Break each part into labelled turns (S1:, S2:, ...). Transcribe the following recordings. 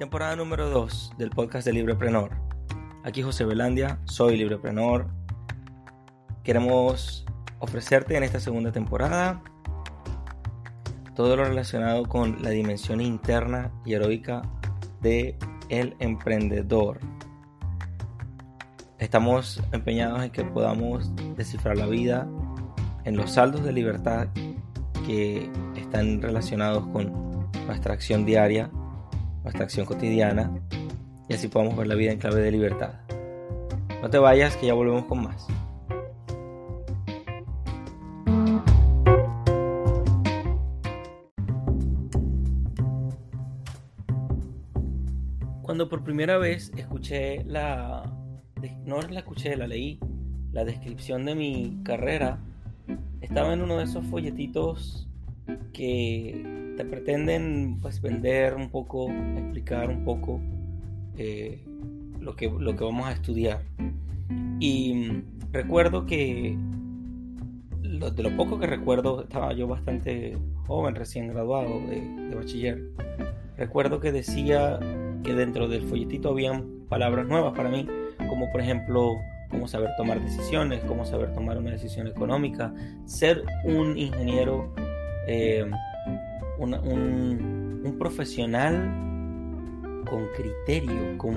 S1: Temporada número 2 del podcast de Libreprenor. Aquí José Belandia, soy Libreprenor. Queremos ofrecerte en esta segunda temporada todo lo relacionado con la dimensión interna y heroica de emprendedor. Estamos empeñados en que podamos descifrar la vida en los saldos de libertad que están relacionados con nuestra acción diaria nuestra acción cotidiana y así podamos ver la vida en clave de libertad. No te vayas, que ya volvemos con más. Cuando por primera vez escuché la... No la escuché, la leí, la descripción de mi carrera, estaba en uno de esos folletitos que pretenden pues vender un poco, explicar un poco eh, lo, que, lo que vamos a estudiar. Y recuerdo que de lo poco que recuerdo, estaba yo bastante joven, recién graduado de, bachiller. Recuerdo que decía que dentro del folletito habían palabras nuevas para mí, como por ejemplo cómo saber tomar decisiones, cómo saber tomar una decisión económica, ser un ingeniero eh, un, profesional con criterio, con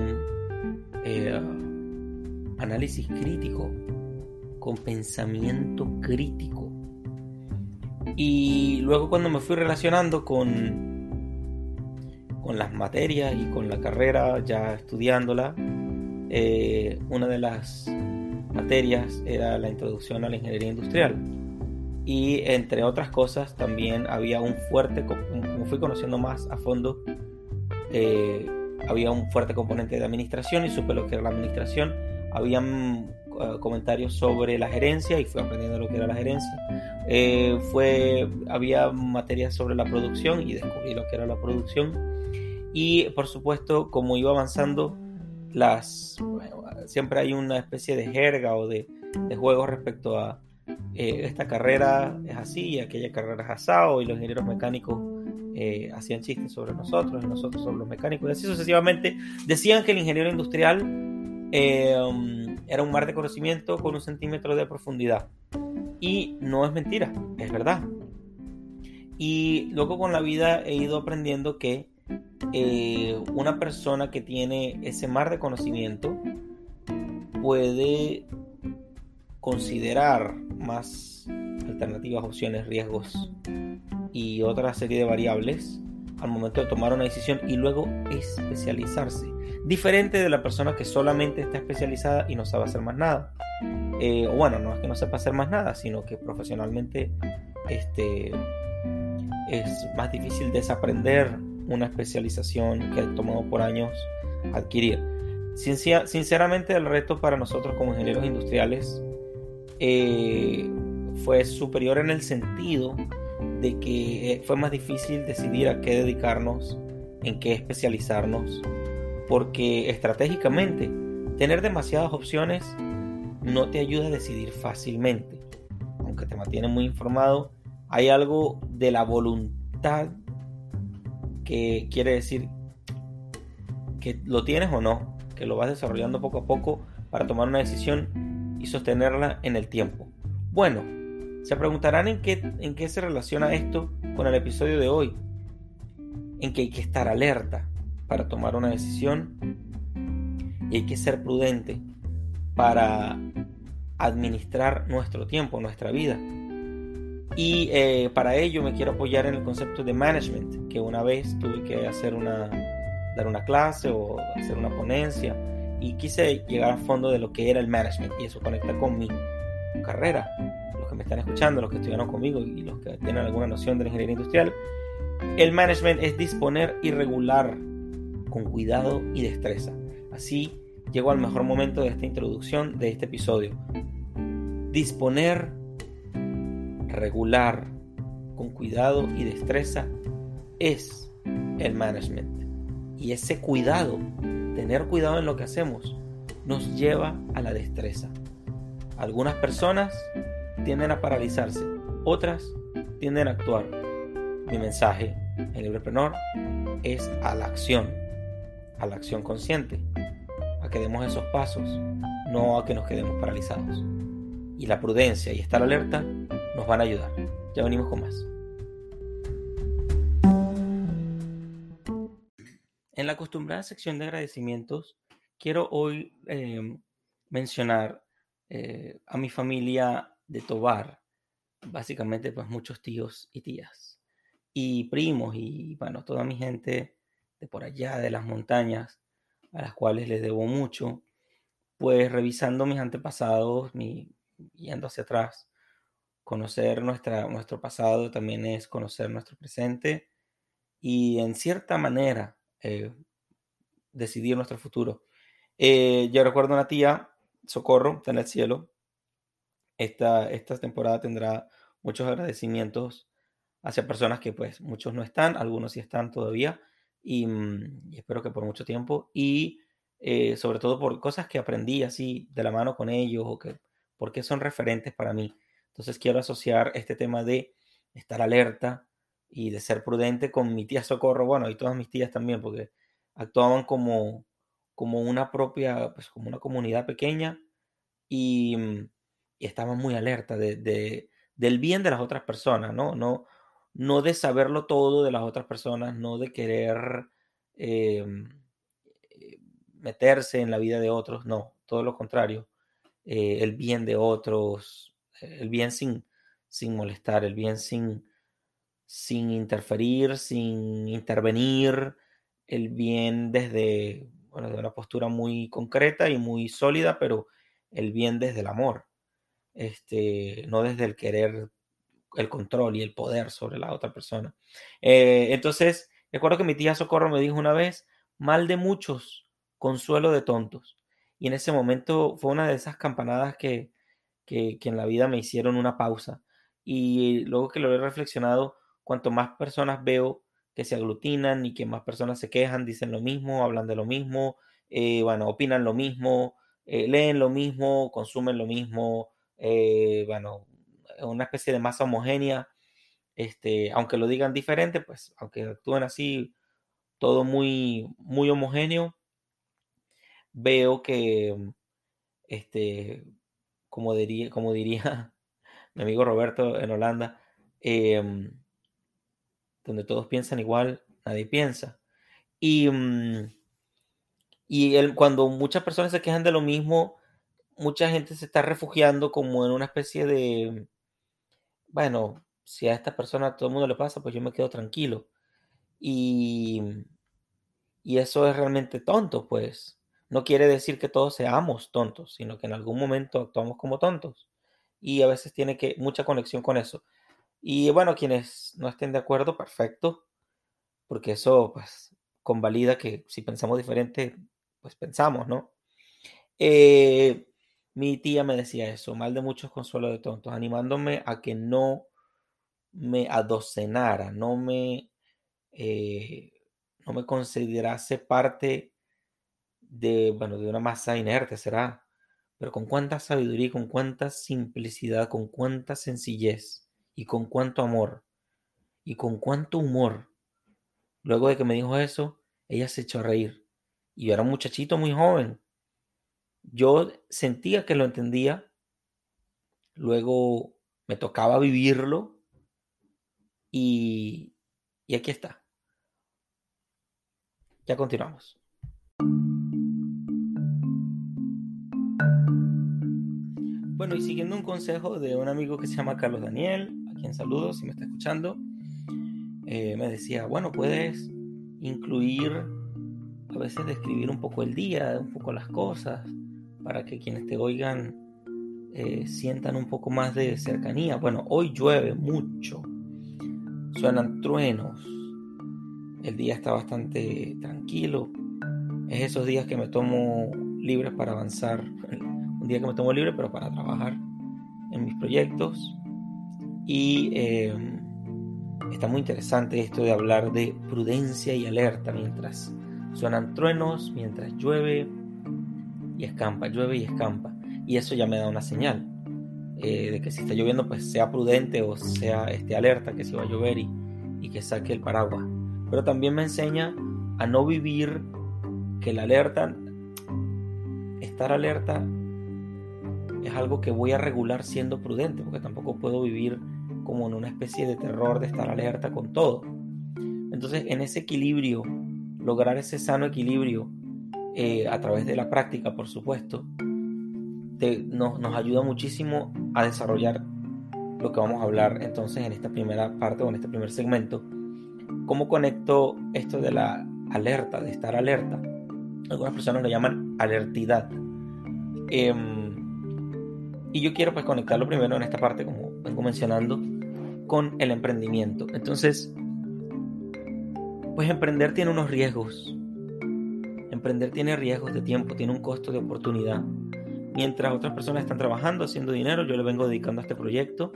S1: eh, análisis crítico, con pensamiento crítico. Y luego cuando me fui relacionando con, con las materias y con la carrera, ya estudiándola, eh, una de las materias era la introducción a la ingeniería industrial y entre otras cosas también había un fuerte, como fui conociendo más a fondo, eh, había un fuerte componente de administración y supe lo que era la administración. Habían eh, comentarios sobre la gerencia y fui aprendiendo lo que era la gerencia. Eh, fue, había materias sobre la producción y descubrí lo que era la producción. Y por supuesto, como iba avanzando, las, siempre hay una especie de jerga o de, de juego respecto a eh, esta carrera es así, aquella carrera es asado, y los ingenieros mecánicos eh, hacían chistes sobre nosotros, y nosotros sobre los mecánicos, y así sucesivamente. Decían que el ingeniero industrial eh, era un mar de conocimiento con un centímetro de profundidad. Y no es mentira, es verdad. Y luego con la vida he ido aprendiendo que una persona que tiene ese mar de conocimiento puede considerar más alternativas, opciones, riesgos y otra serie de variables al momento de tomar una decisión y luego especializarse. Diferente de la persona que solamente está especializada y no sabe hacer más nada. Eh, o bueno, no es que no sepa hacer más nada, sino que profesionalmente este, es más difícil desaprender una especialización que ha tomado por años adquirir. Sinceramente el reto para nosotros como ingenieros industriales eh, fue superior en el sentido de que eh, fue más difícil decidir a qué dedicarnos, en qué especializarnos, porque estratégicamente tener demasiadas opciones no te ayuda a decidir fácilmente. Aunque te mantiene muy informado, hay algo de la voluntad que quiere decir que lo tienes o no, que lo vas desarrollando poco a poco para tomar una decisión y sostenerla en el tiempo. Bueno, se preguntarán en qué, en qué se relaciona esto con el episodio de hoy. En que hay que estar alerta para tomar una decisión y hay que ser prudente para administrar nuestro tiempo, nuestra vida. Y eh, para ello me quiero apoyar en el concepto de management, que una vez tuve que hacer una, dar una clase o hacer una ponencia y quise llegar a fondo de lo que era el management y eso conecta con mi carrera. Los que me están escuchando, los que estudiaron conmigo y los que tienen alguna noción de la ingeniería industrial, el management es disponer y regular con cuidado y destreza. Así llego al mejor momento de esta introducción de este episodio. Disponer, regular con cuidado y destreza es el management. Y ese cuidado tener cuidado en lo que hacemos nos lleva a la destreza. Algunas personas tienden a paralizarse, otras tienden a actuar. Mi mensaje en Libreprenor es a la acción. a la acción consciente, a que demos esos pasos, no a que nos quedemos paralizados. Y la prudencia y estar alerta nos van a ayudar. Ya venimos con más. En la acostumbrada sección de agradecimientos, quiero hoy eh, mencionar eh, a mi familia de Tobar, básicamente pues muchos tíos y tías, y primos y bueno, toda mi gente de por allá, de las montañas, a las cuales les debo mucho, pues revisando mis antepasados, mi, yendo hacia atrás, conocer nuestra, nuestro pasado también es conocer nuestro presente y en cierta manera eh, decidir nuestro futuro. Eh, yo recuerdo una tía, Socorro, está en el cielo. Esta, esta temporada tendrá muchos agradecimientos hacia personas que pues muchos no están, algunos sí están todavía y, mm, espero que por mucho tiempo y eh, sobre todo por cosas que aprendí así de la mano con ellos o que porque son referentes para mí. Entonces quiero asociar este tema de estar alerta y de ser prudente con mi tía Socorro, bueno, y todas mis tías también, porque actuaban como, como una propia, pues como una comunidad pequeña y, mm, y estaban muy alerta de, del bien de las otras personas, ¿no? No, no de saberlo todo de las otras personas, no de querer em, eh, meterse en la vida de otros, no, todo lo contrario, eh, el bien de otros, el bien sin, sin molestar, el bien sin, sin interferir, sin intervenir, el bien desde, bueno, de una postura muy concreta y muy sólida, pero el bien desde el amor, este, no desde el querer el control y el poder sobre la otra persona. Eh, entonces, recuerdo que mi tía Socorro me dijo una vez, mal de muchos, consuelo de tontos. Y en ese momento fue una de esas campanadas que, que, que en la vida me hicieron una pausa. Y luego que lo he reflexionado, cuanto más personas veo que se aglutinan y que más personas se quejan, dicen lo mismo, hablan de lo mismo, eh, bueno, opinan lo mismo, eh, leen lo mismo, consumen lo mismo, eh, bueno, una especie de masa homogénea, este, aunque lo digan diferente, pues aunque actúen así, todo muy, muy homogéneo, veo que, este, como diría, como diría mi amigo Roberto en Holanda, em, donde todos piensan igual, nadie piensa. Y, mm, y cuando muchas personas se quejan de lo mismo, mucha gente se está refugiando como en una especie de, bueno, si a esta persona todo el mundo le pasa, pues yo me quedo tranquilo. Y, y eso es realmente tonto, pues. No quiere decir que todos seamos tontos, sino que en algún momento actuamos como tontos. Y a veces tiene que mucha conexión con eso. Y bueno, quienes no estén de acuerdo, perfecto, porque eso pues convalida que si pensamos diferente, pues pensamos, ¿no? Eh, mi tía me decía eso, mal de muchos consuelo de tontos, animándome a que no me adocenara, no me, eh, no me considerase parte de, bueno, de una masa inerte, será, pero con cuánta sabiduría, con cuánta simplicidad, con cuánta sencillez y con cuánto amor y con cuánto humor. Luego de que me dijo eso, ella se echó a reír. Y yo era un muchachito muy joven. Yo sentía que lo entendía. Luego me tocaba vivirlo. Y, y aquí está. Ya continuamos. Bueno, y siguiendo un consejo de un amigo que se llama Carlos Daniel, en saludos si me está escuchando, eh, me decía, bueno, puedes incluir, a veces describir un poco el día, un poco las cosas, para que quienes te oigan eh, sientan un poco más de cercanía. Bueno, hoy llueve mucho, suenan truenos, el día está bastante tranquilo, es esos días que me tomo libre para avanzar, un día que me tomo libre pero para trabajar en mis proyectos y em, está muy interesante esto de hablar de prudencia y alerta mientras suenan truenos, mientras llueve y escampa, llueve y escampa. Y eso ya me da una señal eh, de que si está lloviendo, pues sea prudente o sea este, alerta que si va a llover y, y que saque el paraguas. Pero también me enseña a no vivir que la alerta, estar alerta es algo que voy a regular siendo prudente, porque tampoco puedo vivir como en una especie de terror de estar alerta con todo. Entonces, en ese equilibrio, lograr ese sano equilibrio eh, a través de la práctica, por supuesto, nos, ayuda muchísimo a desarrollar lo que vamos a hablar entonces en esta primera parte o en este primer segmento. ¿Cómo conecto esto de la alerta, de estar alerta? Algunas personas lo llaman alertidad. Em, y yo quiero pues conectarlo primero en esta parte, como vengo mencionando, con el emprendimiento. Entonces, pues emprender tiene unos riesgos. Emprender tiene riesgos de tiempo, tiene un costo de oportunidad. Mientras otras personas están trabajando, haciendo dinero, yo le vengo dedicando a este proyecto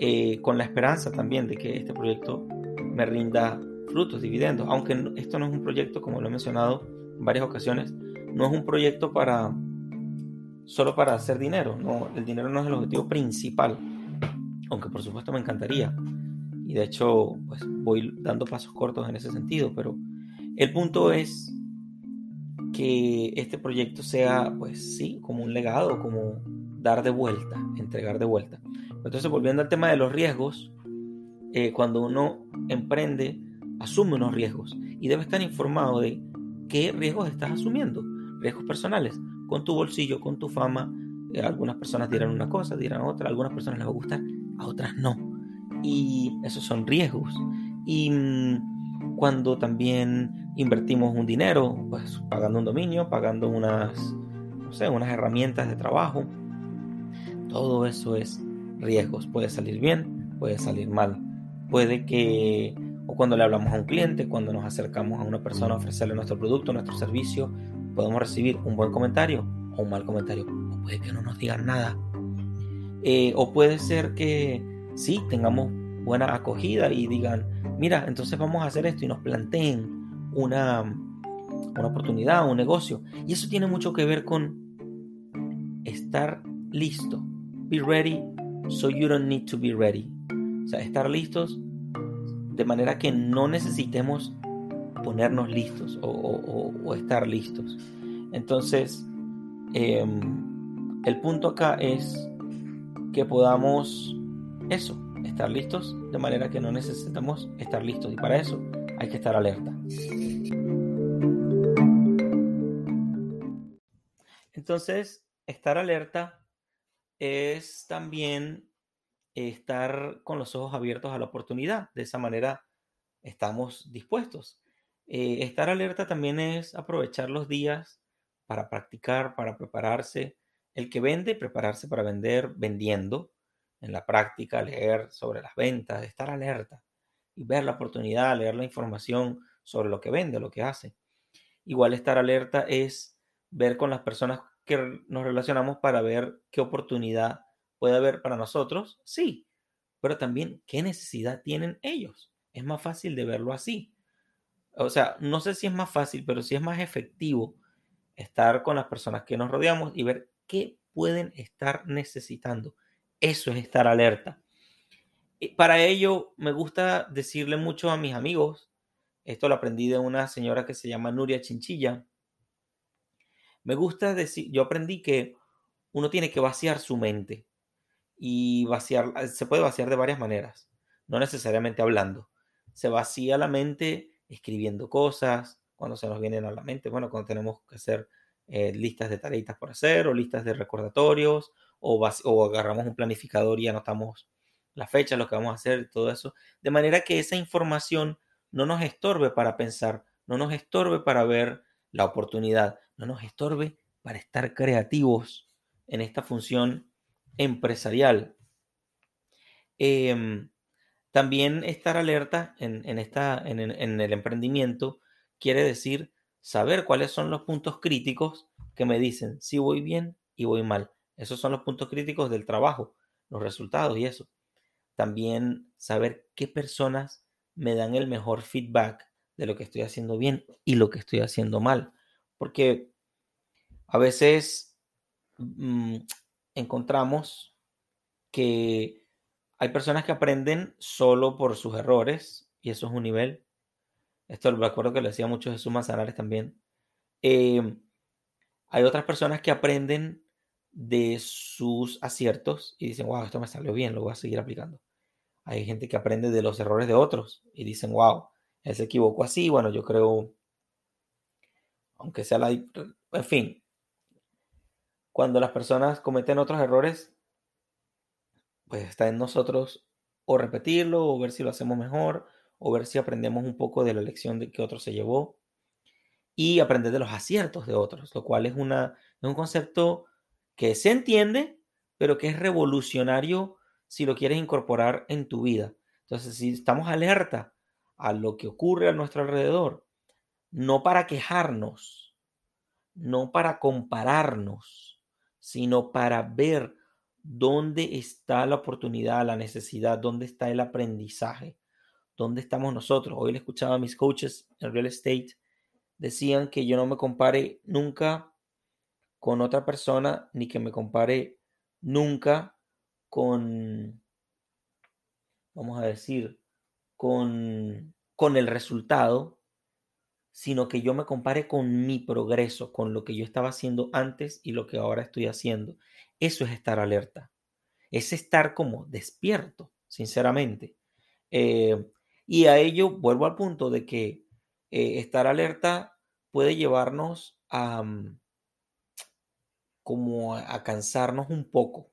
S1: eh, con la esperanza también de que este proyecto me rinda frutos, dividendos. Aunque esto no es un proyecto, como lo he mencionado en varias ocasiones, no es un proyecto para solo para hacer dinero. No, el dinero no es el objetivo principal, aunque por supuesto me encantaría. Y de hecho, pues voy dando pasos cortos en ese sentido, pero el punto es que este proyecto sea, pues sí, como un legado, como dar de vuelta, entregar de vuelta. Entonces, volviendo al tema de los riesgos, eh, cuando uno emprende, asume unos riesgos y debe estar informado de qué riesgos estás asumiendo, riesgos personales, con tu bolsillo, con tu fama. Eh, algunas personas dirán una cosa, dirán otra, algunas personas les va a gustar, a otras no. Y esos son riesgos. Y mm, cuando también invertimos un dinero, pues pagando un dominio, pagando unas, no sé, unas herramientas de trabajo, todo eso es riesgos. Puede salir bien, puede salir mal. Puede que, o cuando le hablamos a un cliente, cuando nos acercamos a una persona a ofrecerle nuestro producto, nuestro servicio, podemos recibir un buen comentario o un mal comentario. O puede que no nos digan nada. Eh, o puede ser que sí, tengamos buena acogida y digan, mira, entonces vamos a hacer esto y nos planteen una, una oportunidad, un negocio. Y eso tiene mucho que ver con estar listo. Be ready so you don't need to be ready. O sea, estar listos de manera que no necesitemos ponernos listos o, estar listos. Entonces, em, el punto acá es que podamos eso, estar listos de manera que no necesitamos estar listos y para eso hay que estar alerta. Entonces, estar alerta es también estar con los ojos abiertos a la oportunidad. De esa manera estamos dispuestos. Eh, estar alerta también es aprovechar los días para practicar, para prepararse. El que vende, prepararse para vender vendiendo. En la práctica, leer sobre las ventas, estar alerta y ver la oportunidad, leer la información sobre lo que vende, lo que hace. Igual estar alerta es ver con las personas que nos relacionamos para ver qué oportunidad puede haber para nosotros, sí, pero también qué necesidad tienen ellos. Es más fácil de verlo así o sea, no sé si es más fácil, pero sí es más efectivo estar con las personas que nos rodeamos y ver qué pueden estar necesitando. Eso es estar alerta. Y para ello me gusta decirle mucho a mis amigos, esto lo aprendí de una señora que se llama Nuria Chinchilla, me gusta decir, yo aprendí que uno tiene que vaciar su mente y vaciar, se puede vaciar de varias maneras, no necesariamente hablando. Se vacía la mente escribiendo cosas, cuando se nos vienen a la mente, bueno, cuando tenemos que hacer eh, listas de tareitas por hacer o listas de recordatorios o, o agarramos un planificador y anotamos la fecha, lo que vamos a hacer, todo eso, de manera que esa información no nos estorbe para pensar, no nos estorbe para ver la oportunidad, no nos estorbe para estar creativos en esta función empresarial. Eh, también estar alerta en, esta, en, el emprendimiento quiere decir saber cuáles son los puntos críticos que me dicen si voy bien y voy mal. Esos son los puntos críticos del trabajo, los resultados y eso. También saber qué personas me dan el mejor feedback de lo que estoy haciendo bien y lo que estoy haciendo mal. Porque a veces mm, encontramos que hay personas que aprenden solo por sus errores y eso es un nivel. Esto lo recuerdo que le decía mucho Jesús Manzanares también. Em, hay otras personas que aprenden de sus aciertos y dicen, wow, esto me salió bien, lo voy a seguir aplicando. Hay gente que aprende de los errores de otros y dicen, wow, él se equivocó así, bueno, yo creo, aunque sea la... En fin, cuando las personas cometen otros errores, pues está en nosotros o repetirlo o ver si lo hacemos mejor o ver si aprendemos un poco de la lección de que otro se llevó y aprender de los aciertos de otros, lo cual es, una, es un concepto que se entiende, pero que es revolucionario si lo quieres incorporar en tu vida. Entonces, si estamos alerta a lo que ocurre a nuestro alrededor, no para quejarnos, no para compararnos, sino para ver dónde está la oportunidad, la necesidad, dónde está el aprendizaje, dónde estamos nosotros. Hoy le escuchaba a mis coaches en real estate, decían que yo no me compare nunca con otra persona, ni que me compare nunca con, vamos a decir, con, con el resultado, sino que yo me compare con mi progreso, con lo que yo estaba haciendo antes y lo que ahora estoy haciendo. Eso es estar alerta. Es estar como despierto, sinceramente. Eh, y a ello vuelvo al punto de que eh, estar alerta puede llevarnos a, mm, como a cansarnos un poco.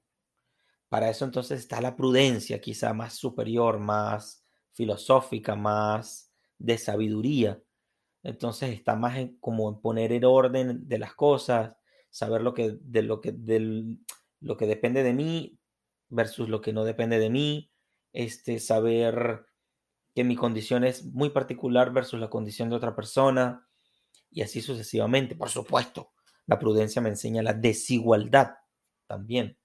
S1: Para eso entonces está la prudencia, quizá más superior, más filosófica, más de sabiduría. Entonces está más como en poner el orden de las cosas, saber lo que, de lo que, lo que depende de mí versus lo que no depende de mí, este, saber que mi condición es muy particular versus la condición de otra persona y así sucesivamente. Por supuesto, la prudencia me enseña la desigualdad también.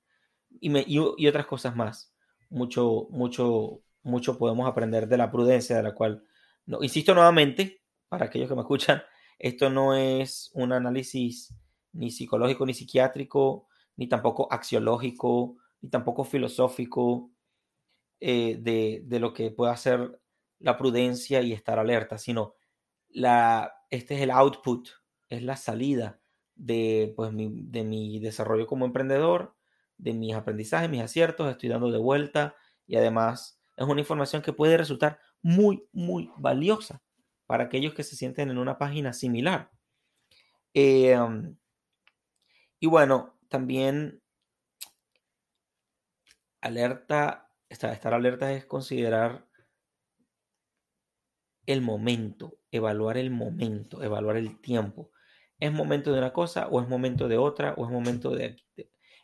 S1: Y, me, y, otras cosas más. Mucho, mucho, mucho podemos aprender de la prudencia, de la cual, no, insisto nuevamente, para aquellos que me escuchan, esto no es un análisis ni psicológico, ni psiquiátrico, ni tampoco axiológico, ni tampoco filosófico eh, de, de, lo que puede hacer la prudencia y estar alerta, sino la, este es el output, es la salida de, pues, mi, de mi desarrollo como emprendedor, de mis aprendizajes, mis aciertos, estoy dando de vuelta y además es una información que puede resultar muy, muy valiosa para aquellos que se sienten en una página similar. Em, y bueno, también alerta, estar alerta es considerar el momento, evaluar el momento, evaluar el tiempo. ¿Es momento de una cosa o es momento de otra o es momento de...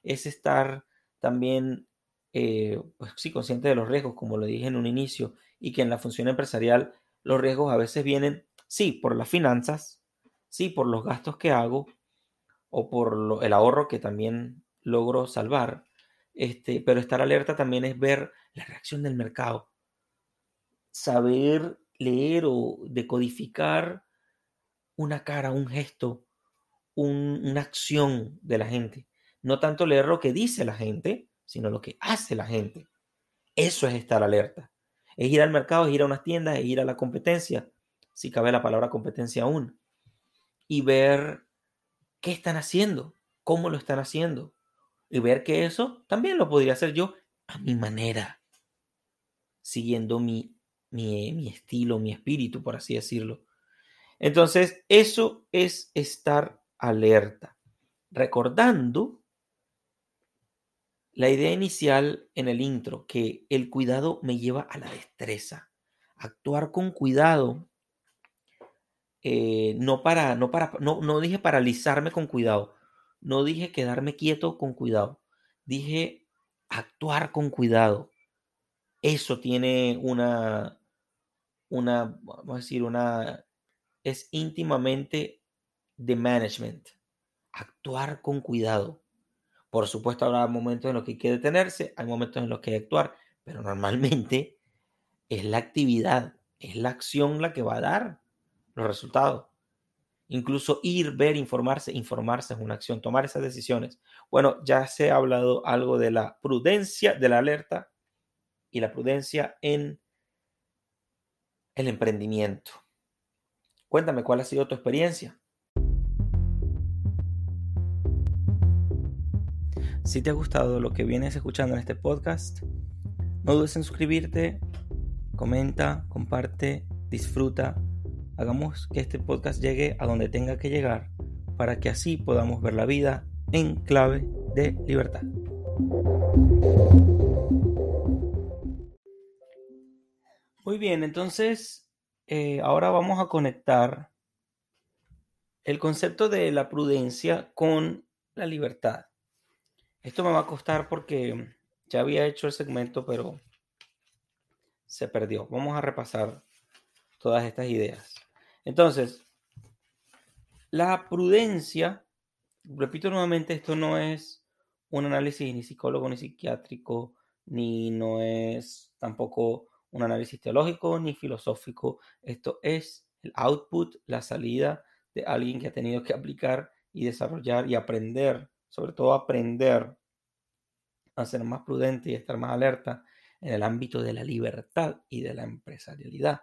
S1: Es estar también, eh, pues sí, consciente de los riesgos, como lo dije en un inicio, y que en la función empresarial los riesgos a veces vienen, sí, por las finanzas, sí, por los gastos que hago o por el ahorro que también logro salvar. Este, pero estar alerta también es ver la reacción del mercado, saber leer o decodificar una cara, un gesto, una acción de la gente. No tanto leer lo que dice la gente, sino lo que hace la gente. Eso es estar alerta. Es ir al mercado, es ir a unas tiendas, es ir a la competencia, si cabe la palabra competencia aún, y ver qué están haciendo, cómo lo están haciendo, y ver que eso también lo podría hacer yo a mi manera, siguiendo mi, mi, estilo, mi espíritu, por así decirlo. Entonces, eso es estar alerta, recordando la idea inicial en el intro, que el cuidado me lleva a la destreza. Actuar con cuidado, eh, no para, no para, no, no dije paralizarme con cuidado, no dije quedarme quieto con cuidado, dije actuar con cuidado. Eso tiene una, una, vamos a decir, una, es íntimamente de management. Actuar con cuidado. Por supuesto, habrá momentos en los que hay que detenerse, hay momentos en los que hay que actuar, pero normalmente es la actividad, es la acción la que va a dar los resultados. Incluso ir, ver, informarse, informarse es una acción, tomar esas decisiones. Bueno, ya se ha hablado algo de la prudencia, de la alerta y la prudencia en el emprendimiento. Cuéntame cuál ha sido tu experiencia. Si te ha gustado lo que vienes escuchando en este podcast, no dudes en suscribirte, comenta, comparte, disfruta. Hagamos que este podcast llegue a donde tenga que llegar para que así podamos ver la vida en clave de libertad. Muy bien, entonces eh, ahora vamos a conectar el concepto de la prudencia con la libertad. Esto me va a costar porque ya había hecho el segmento, pero se perdió. Vamos a repasar todas estas ideas. Entonces, la prudencia, repito nuevamente, esto no es un análisis ni psicólogo ni psiquiátrico, ni no es tampoco un análisis teológico ni filosófico. Esto es el output, la salida de alguien que ha tenido que aplicar y desarrollar y aprender sobre todo aprender a ser más prudente y estar más alerta en el ámbito de la libertad y de la empresarialidad,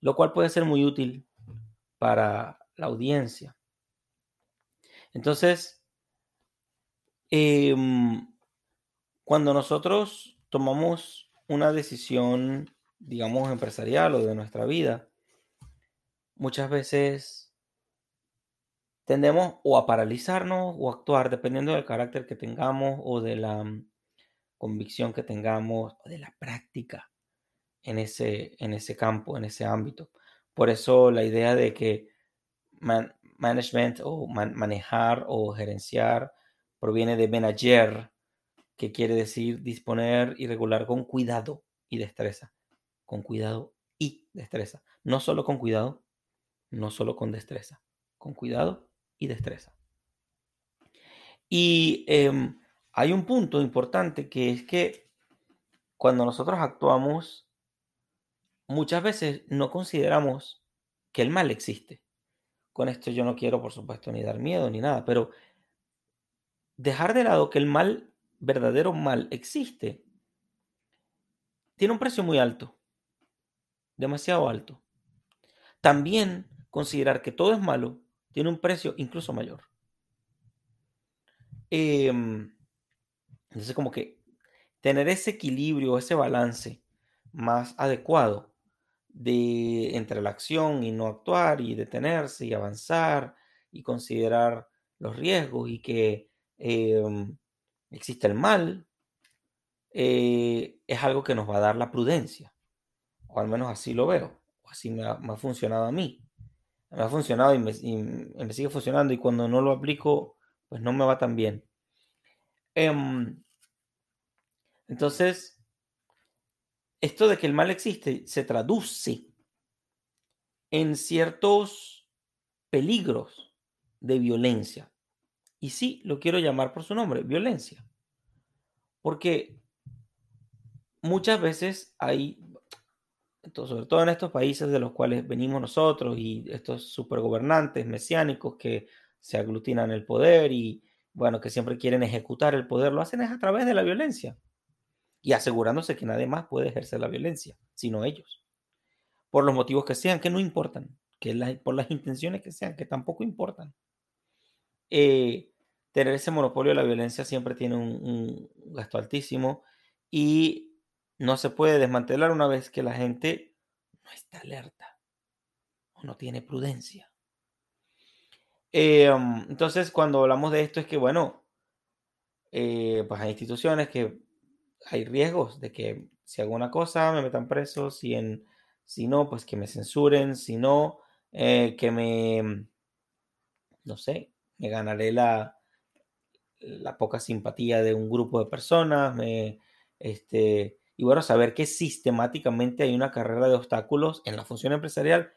S1: lo cual puede ser muy útil para la audiencia. Entonces, em, cuando nosotros tomamos una decisión, digamos, empresarial o de nuestra vida, muchas veces tendemos o a paralizarnos o a actuar dependiendo del carácter que tengamos o de la mm, convicción que tengamos o de la práctica en ese, en ese campo, en ese ámbito. Por eso la idea de que management o manejar o gerenciar proviene de manager, que quiere decir disponer y regular con cuidado y destreza. Con cuidado y destreza. No solo con cuidado, no solo con destreza. Con cuidado y destreza. Y em, hay un punto importante que es que cuando nosotros actuamos, muchas veces no consideramos que el mal existe. Con esto yo no quiero, por supuesto, ni dar miedo ni nada, pero dejar de lado que el mal, verdadero mal, existe, tiene un precio muy alto, demasiado alto. También considerar que todo es malo tiene un precio incluso mayor. Em, entonces, como que tener ese equilibrio, ese balance más adecuado de entre la acción y no actuar y detenerse y avanzar y considerar los riesgos y que em, existe el mal, eh, es algo que nos va a dar la prudencia. O al menos así lo veo. O así me ha funcionado a mí me ha funcionado y me, sigue funcionando y cuando no lo aplico, pues no me va tan bien. Em, entonces, esto de que el mal existe se traduce en ciertos peligros de violencia. Y sí, lo quiero llamar por su nombre, violencia. Porque muchas veces hay sobre todo en estos países de los cuales venimos nosotros y estos supergobernantes mesiánicos que se aglutinan el poder y, bueno, que siempre quieren ejecutar el poder, lo hacen es a través de la violencia y asegurándose que nadie más puede ejercer la violencia, sino ellos, por los motivos que sean, que no importan, que por las intenciones que sean, que tampoco importan. Eh, tener ese monopolio de la violencia siempre tiene un gasto altísimo y no se puede desmantelar una vez que la gente no está alerta o no tiene prudencia. Em, entonces, cuando hablamos de esto es que, bueno, eh, pues hay instituciones que hay riesgos de que si hago una cosa me metan preso, si, en, si no, pues que me censuren, si no, eh, que me, no sé, me ganaré la, la poca simpatía de un grupo de personas, me, este, y bueno, saber que sistemáticamente hay una carrera de obstáculos en la función empresarial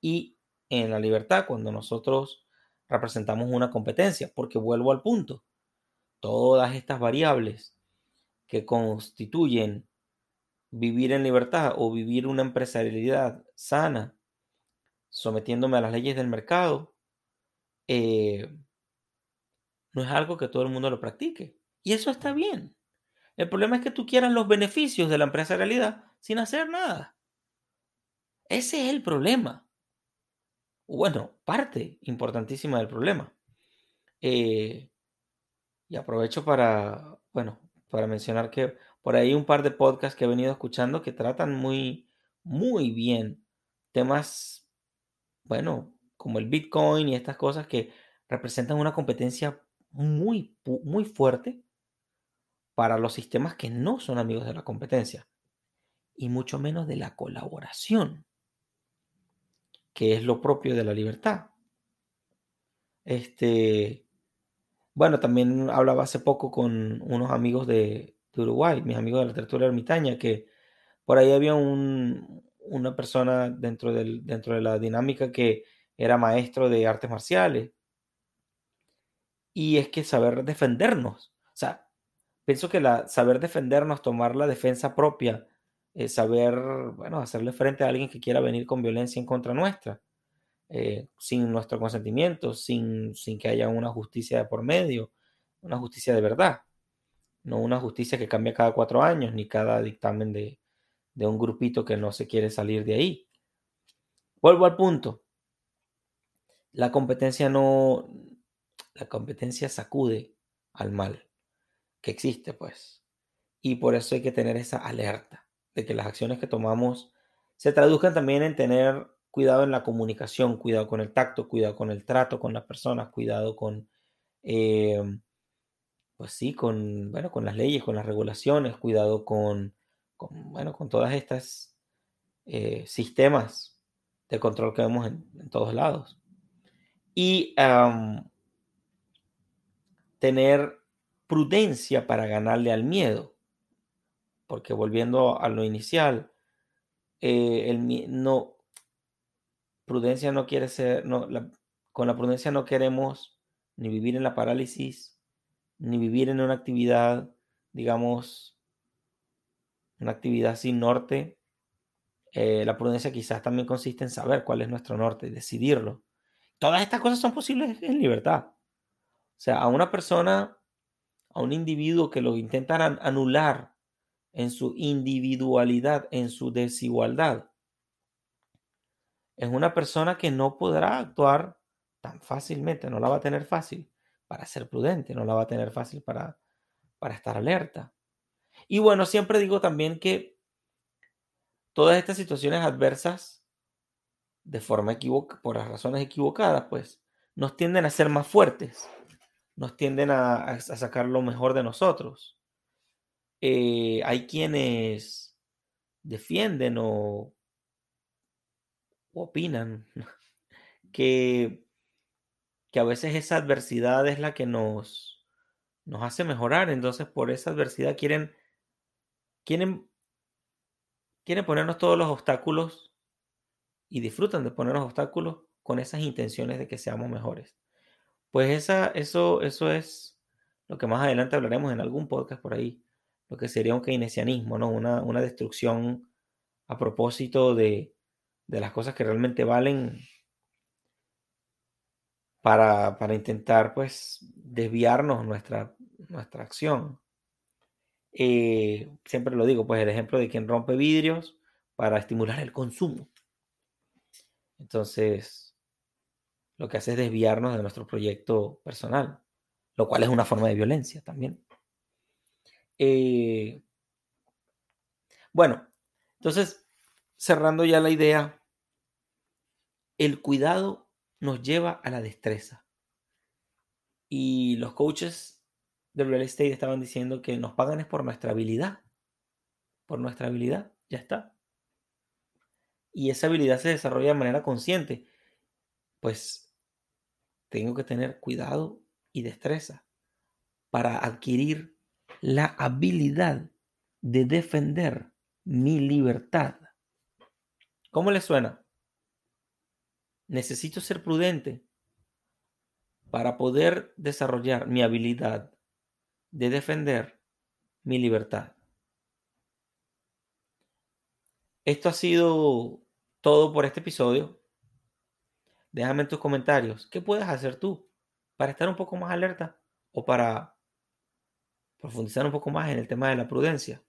S1: y en la libertad cuando nosotros representamos una competencia, porque vuelvo al punto, todas estas variables que constituyen vivir en libertad o vivir una empresarialidad sana, sometiéndome a las leyes del mercado, eh, no es algo que todo el mundo lo practique. Y eso está bien. El problema es que tú quieras los beneficios de la empresa realidad sin hacer nada. Ese es el problema. Bueno, parte importantísima del problema. Eh, Y aprovecho para, bueno, para mencionar que por ahí un par de podcasts que he venido escuchando que tratan muy, muy bien temas, bueno, como el Bitcoin y estas cosas que representan una competencia muy, muy fuerte para los sistemas que no son amigos de la competencia y mucho menos de la colaboración, que es lo propio de la libertad. Este, bueno, también hablaba hace poco con unos amigos de, Uruguay, mis amigos de la literatura ermitaña, que por ahí había una persona dentro, del, dentro de la dinámica que era maestro de artes marciales. Y es que saber defendernos, o sea, pienso que la, saber defendernos, tomar la defensa propia, eh, saber, bueno, hacerle frente a alguien que quiera venir con violencia en contra nuestra, eh, sin nuestro consentimiento, sin, sin que haya una justicia de por medio, una justicia de verdad, no una justicia que cambia cada cuatro años, ni cada dictamen de, de un grupito que no se quiere salir de ahí. Vuelvo al punto. La competencia no, la competencia sacude al mal que existe, pues. Y por eso hay que tener esa alerta de que las acciones que tomamos se traduzcan también en tener cuidado en la comunicación, cuidado con el tacto, cuidado con el trato con las personas, cuidado con, eh, pues sí, con, bueno, con las leyes, con las regulaciones, cuidado con, bueno, con todas estas eh, sistemas de control que vemos en, todos lados. Y tener prudencia para ganarle al miedo. Porque volviendo a lo inicial, eh, el, no, prudencia no quiere ser, no, con la prudencia no queremos ni vivir en la parálisis, ni vivir en una actividad, digamos, una actividad sin norte. Eh, la prudencia quizás también consiste en saber cuál es nuestro norte, decidirlo. Todas estas cosas son posibles en libertad. O sea, a una persona, a un individuo que lo intentan anular en su individualidad, en su desigualdad, es una persona que no podrá actuar tan fácilmente, no la va a tener fácil para ser prudente, no la va a tener fácil para, para estar alerta. Y bueno, siempre digo también que todas estas situaciones adversas, de forma equivocada, por las razones equivocadas, pues nos tienden a ser más fuertes, nos tienden a, sacar lo mejor de nosotros. Eh, hay quienes defienden o opinan que, que a veces esa adversidad es la que nos, nos hace mejorar. Entonces, por esa adversidad quieren, quieren, quieren ponernos todos los obstáculos y disfrutan de ponernos obstáculos con esas intenciones de que seamos mejores. Pues esa, eso, eso es lo que más adelante hablaremos en algún podcast por ahí, lo que sería un keynesianismo, ¿no? Una, una destrucción a propósito de, de las cosas que realmente valen para, intentar pues desviarnos nuestra, nuestra acción. Eh, siempre lo digo, pues el ejemplo de quien rompe vidrios para estimular el consumo. Entonces, lo que hace es desviarnos de nuestro proyecto personal, lo cual es una forma de violencia también. Eh, bueno, entonces, cerrando ya la idea el cuidado nos lleva a la destreza. Y los coaches de real estate estaban diciendo que nos pagan es por nuestra habilidad. Por nuestra habilidad, ya está. Y esa habilidad se desarrolla de manera consciente. Pues tengo que tener cuidado y destreza para adquirir la habilidad de defender mi libertad. ¿Cómo le suena? necesito ser prudente para poder desarrollar mi habilidad de defender mi libertad. Esto ha sido todo por este episodio. Déjame en tus comentarios qué puedes hacer tú para estar un poco más alerta o para profundizar un poco más en el tema de la prudencia,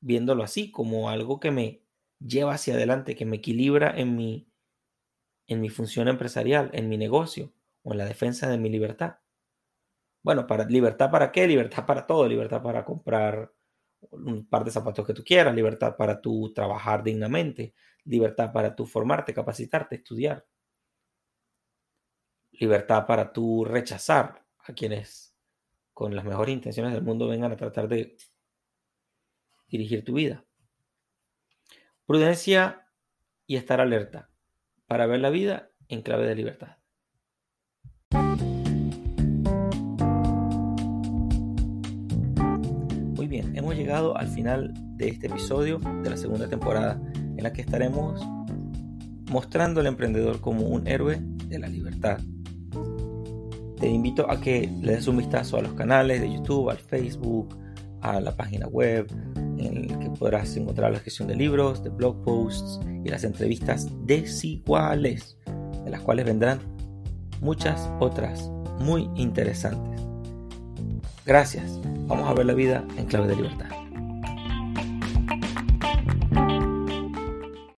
S1: viéndolo así como algo que me lleva hacia adelante, que me equilibra en mi en mi función empresarial, en mi negocio o en la defensa de mi libertad. Bueno, para libertad para qué? Libertad para todo, libertad para comprar un par de zapatos que tú quieras, libertad para tú trabajar dignamente, libertad para tú formarte, capacitarte, estudiar, libertad para tú rechazar a quienes con las mejores intenciones del mundo vengan a tratar de dirigir tu vida. Prudencia y estar alerta para ver la vida en clave de libertad. Muy bien, hemos llegado al final de este episodio de la segunda temporada en la que estaremos mostrando al emprendedor como un héroe de la libertad. Te invito a que le des un vistazo a los canales de YouTube, al Facebook, a la página web, en el que podrás encontrar la gestión de libros, de blog posts y las entrevistas desiguales, de las cuales vendrán muchas otras muy interesantes. Gracias. Vamos a ver la vida en clave de libertad.